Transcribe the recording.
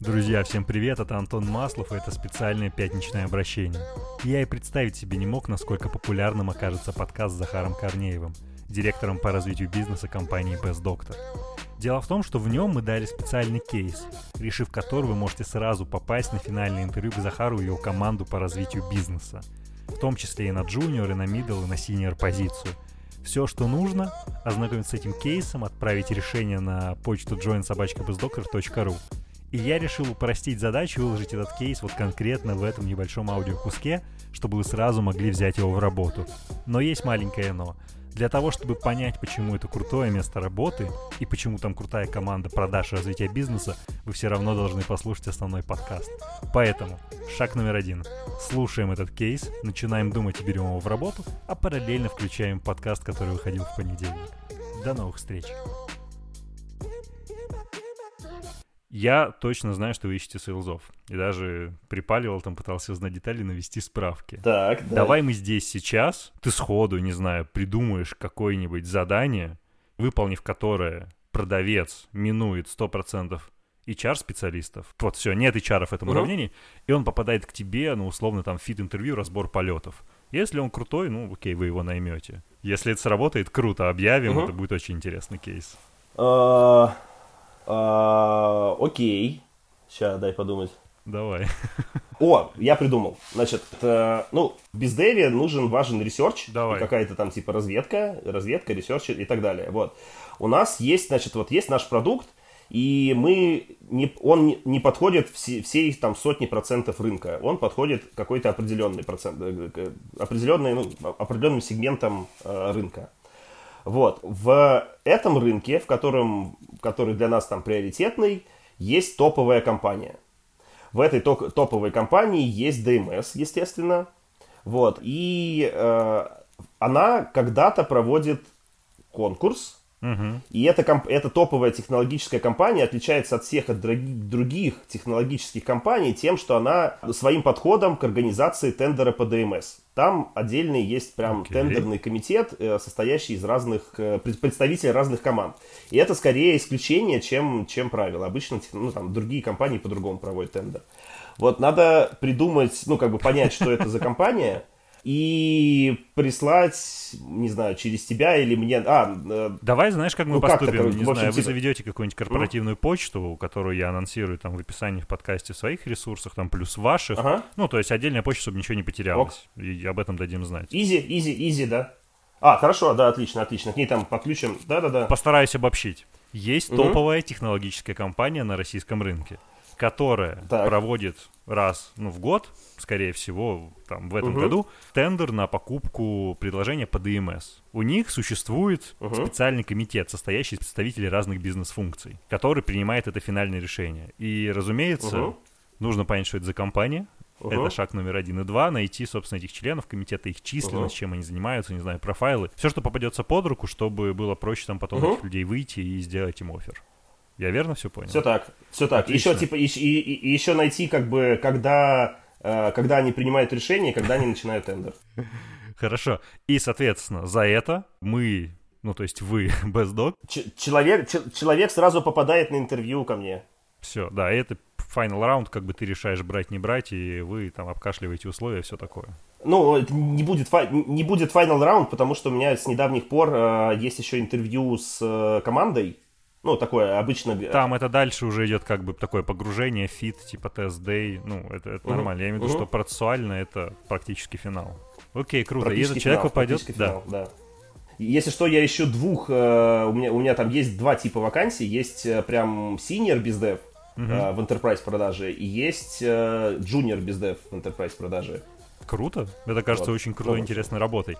Друзья, всем привет, это Антон Маслов, и это специальное пятничное обращение. Я и представить себе не мог, насколько популярным окажется подкаст с Захаром Корнеевым, директором по развитию бизнеса компании Best Doctor. Дело в том, что в нем мы дали специальный кейс, решив который вы можете сразу попасть на финальное интервью к Захару и его команду по развитию бизнеса. В том числе и на джуниор, и на middle, и на senior позицию. Все, что нужно, ознакомиться с этим кейсом, отправить решение на почту joinsobachkabestdoctor.ru и я решил упростить задачу и выложить этот кейс вот конкретно в этом небольшом аудиокуске, чтобы вы сразу могли взять его в работу. Но есть маленькое но. Для того, чтобы понять, почему это крутое место работы и почему там крутая команда продаж и развития бизнеса, вы все равно должны послушать основной подкаст. Поэтому, шаг номер один. Слушаем этот кейс, начинаем думать и берем его в работу, а параллельно включаем подкаст, который выходил в понедельник. До новых встреч! Я точно знаю, что вы ищете сейлзов. И даже припаливал, там пытался узнать детали, навести справки. Так, да. Давай мы здесь сейчас, ты сходу, не знаю, придумаешь какое-нибудь задание, выполнив которое продавец минует 100% HR-специалистов. Вот все, нет HR в этом угу. уравнении, и он попадает к тебе, ну, условно, там, фит-интервью, разбор полетов. Если он крутой, ну, окей, вы его наймете. Если это сработает, круто, объявим, угу. это будет очень интересный кейс. А, окей. Сейчас, дай подумать. Давай. О, я придумал. Значит, э, ну, в биздеве нужен важен ресерч. Давай. Какая-то там типа разведка, разведка, ресерч и так далее. Вот. У нас есть, значит, вот есть наш продукт, и мы не, он не подходит все, всей там сотни процентов рынка. Он подходит какой-то определенный процент, э, определенный, ну, определенным сегментом э, рынка. Вот. В этом рынке, в котором, который для нас там приоритетный, есть топовая компания. В этой топовой компании есть DMS, естественно. Вот. И э, она когда-то проводит конкурс Угу. И эта, эта топовая технологическая компания отличается от всех от других технологических компаний тем, что она своим подходом к организации тендера по ДМС. Там отдельный есть прям okay. тендерный комитет, э, состоящий из разных э, представителей разных команд. И это скорее исключение, чем, чем правило. Обычно ну, там, другие компании по-другому проводят тендер. Вот надо придумать, ну как бы понять, что это за компания и прислать, не знаю, через тебя или мне... А, э, Давай, знаешь, как мы ну, поступим? Как не общем, знаю, типа... вы заведете какую-нибудь корпоративную mm? почту, которую я анонсирую там в описании в подкасте в своих ресурсах, там плюс ваших. Ага. Ну, то есть отдельная почта, чтобы ничего не потерялось. Ок. И об этом дадим знать. Изи, изи, изи, да. А, хорошо, да, отлично, отлично. К ней там подключим, да-да-да. Постараюсь обобщить. Есть mm-hmm. топовая технологическая компания на российском рынке которая так. проводит раз ну, в год, скорее всего, там, в этом угу. году, тендер на покупку предложения по ДМС. У них существует угу. специальный комитет, состоящий из представителей разных бизнес-функций, который принимает это финальное решение. И, разумеется, угу. нужно понять, что это за компания, Uh-huh. Это шаг номер один. И два, найти, собственно, этих членов комитета, их численность, uh-huh. чем они занимаются, не знаю, профайлы. Все, что попадется под руку, чтобы было проще там потом uh-huh. этих людей выйти и сделать им офер. Я верно все понял? Все так, все так. Отлично. Еще типа и, и, и, еще найти как бы когда э, когда они принимают решение, когда они начинают тендер. Хорошо. И соответственно за это мы, ну то есть вы. Ч- человек человек сразу попадает на интервью ко мне. Все, да, это final раунд, как бы ты решаешь брать не брать, и вы там обкашливаете условия, все такое. Ну, это не будет, не будет final раунд, потому что у меня с недавних пор э, есть еще интервью с э, командой, ну, такое обычно... Там это дальше уже идет как бы такое погружение, фит, типа тест-дей. Ну, это, это угу. нормально. Я имею в виду, угу. что процессуально это практически финал. Окей, круто. И этот человек попадет... Финал, да. да. Если что, я ищу двух... Э, у, меня, у меня там есть два типа вакансий. Есть э, прям senior биздев угу. э, в enterprise продажи и есть э, junior биздев в enterprise продажи. Круто. Это кажется вот. очень крутой, интересной работой.